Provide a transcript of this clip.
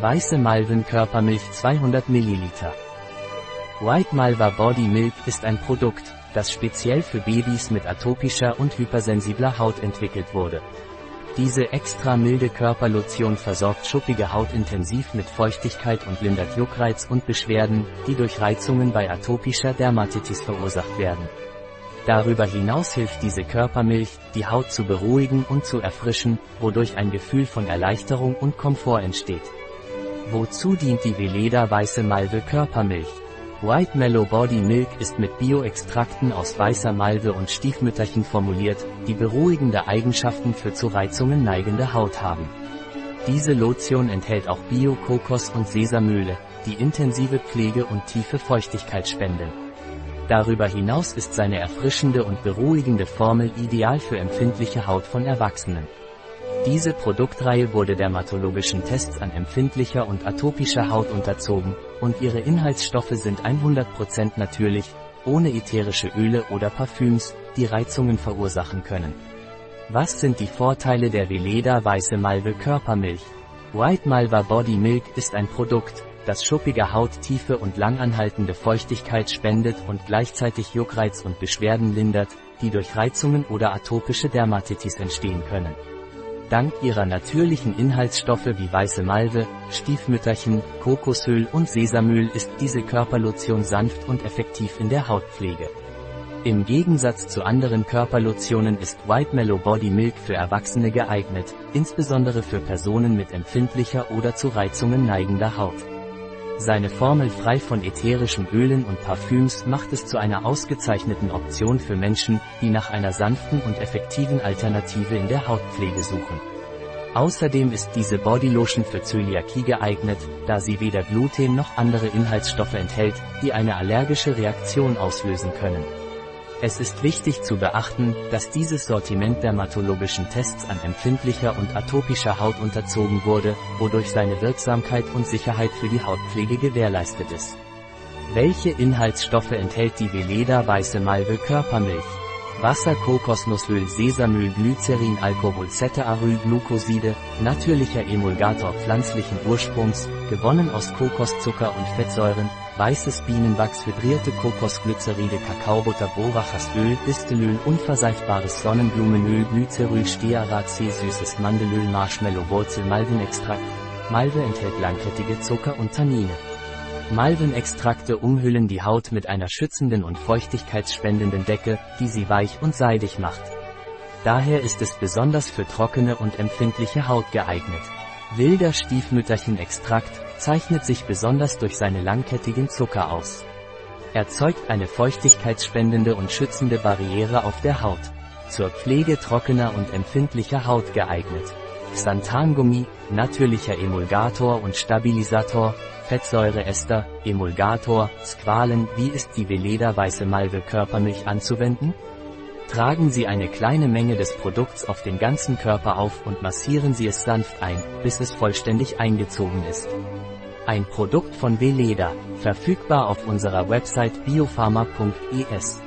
Weiße Malven Körpermilch 200 ml. White Malva Body Milk ist ein Produkt, das speziell für Babys mit atopischer und hypersensibler Haut entwickelt wurde. Diese extra milde Körperlotion versorgt schuppige Haut intensiv mit Feuchtigkeit und lindert Juckreiz und Beschwerden, die durch Reizungen bei atopischer Dermatitis verursacht werden. Darüber hinaus hilft diese Körpermilch, die Haut zu beruhigen und zu erfrischen, wodurch ein Gefühl von Erleichterung und Komfort entsteht. Wozu dient die Veleda Weiße Malve Körpermilch? White Mellow Body Milk ist mit Bioextrakten aus weißer Malve und Stiefmütterchen formuliert, die beruhigende Eigenschaften für zu Reizungen neigende Haut haben. Diese Lotion enthält auch Bio-Kokos- und Sesamöle, die intensive Pflege und tiefe Feuchtigkeit spenden. Darüber hinaus ist seine erfrischende und beruhigende Formel ideal für empfindliche Haut von Erwachsenen. Diese Produktreihe wurde dermatologischen Tests an empfindlicher und atopischer Haut unterzogen, und ihre Inhaltsstoffe sind 100% natürlich, ohne ätherische Öle oder Parfüms, die Reizungen verursachen können. Was sind die Vorteile der Veleda Weiße Malve Körpermilch? White Malva Body Milk ist ein Produkt, das schuppige Haut tiefe und langanhaltende Feuchtigkeit spendet und gleichzeitig Juckreiz und Beschwerden lindert, die durch Reizungen oder atopische Dermatitis entstehen können. Dank ihrer natürlichen Inhaltsstoffe wie weiße Malve, Stiefmütterchen, Kokosöl und Sesamöl ist diese Körperlotion sanft und effektiv in der Hautpflege. Im Gegensatz zu anderen Körperlotionen ist White Mellow Body Milk für Erwachsene geeignet, insbesondere für Personen mit empfindlicher oder zu Reizungen neigender Haut. Seine Formel frei von ätherischen Ölen und Parfüms macht es zu einer ausgezeichneten Option für Menschen, die nach einer sanften und effektiven Alternative in der Hautpflege suchen. Außerdem ist diese Bodylotion für Zöliakie geeignet, da sie weder Gluten noch andere Inhaltsstoffe enthält, die eine allergische Reaktion auslösen können. Es ist wichtig zu beachten, dass dieses Sortiment dermatologischen Tests an empfindlicher und atopischer Haut unterzogen wurde, wodurch seine Wirksamkeit und Sicherheit für die Hautpflege gewährleistet ist. Welche Inhaltsstoffe enthält die Veleda Weiße Malve Körpermilch? Wasser, Kokosnussöl, Sesamöl, Glycerin, Alkohol, Ceteraryl-Glucoside, natürlicher Emulgator pflanzlichen Ursprungs, gewonnen aus Kokoszucker und Fettsäuren, weißes Bienenwachs, hydrierte Kokosglyceride, Kakaobutter, Borachasöl, Distelöl, unverseiftbares Sonnenblumenöl, Glyceryl, Stearat-C, süßes Mandelöl, Marshmallow, Wurzel, Malvenextrakt. Malve enthält langkettige Zucker und Tannine. Malvenextrakte umhüllen die Haut mit einer schützenden und feuchtigkeitsspendenden Decke, die sie weich und seidig macht. Daher ist es besonders für trockene und empfindliche Haut geeignet. Wilder Stiefmütterchenextrakt zeichnet sich besonders durch seine langkettigen Zucker aus. Er zeugt eine feuchtigkeitsspendende und schützende Barriere auf der Haut. Zur Pflege trockener und empfindlicher Haut geeignet. Xanthangummi, natürlicher Emulgator und Stabilisator, Fettsäureester, Emulgator, Squalen, wie ist die Veleda Weiße Malve Körpermilch anzuwenden? Tragen Sie eine kleine Menge des Produkts auf den ganzen Körper auf und massieren Sie es sanft ein, bis es vollständig eingezogen ist. Ein Produkt von Veleda, verfügbar auf unserer Website biopharma.es.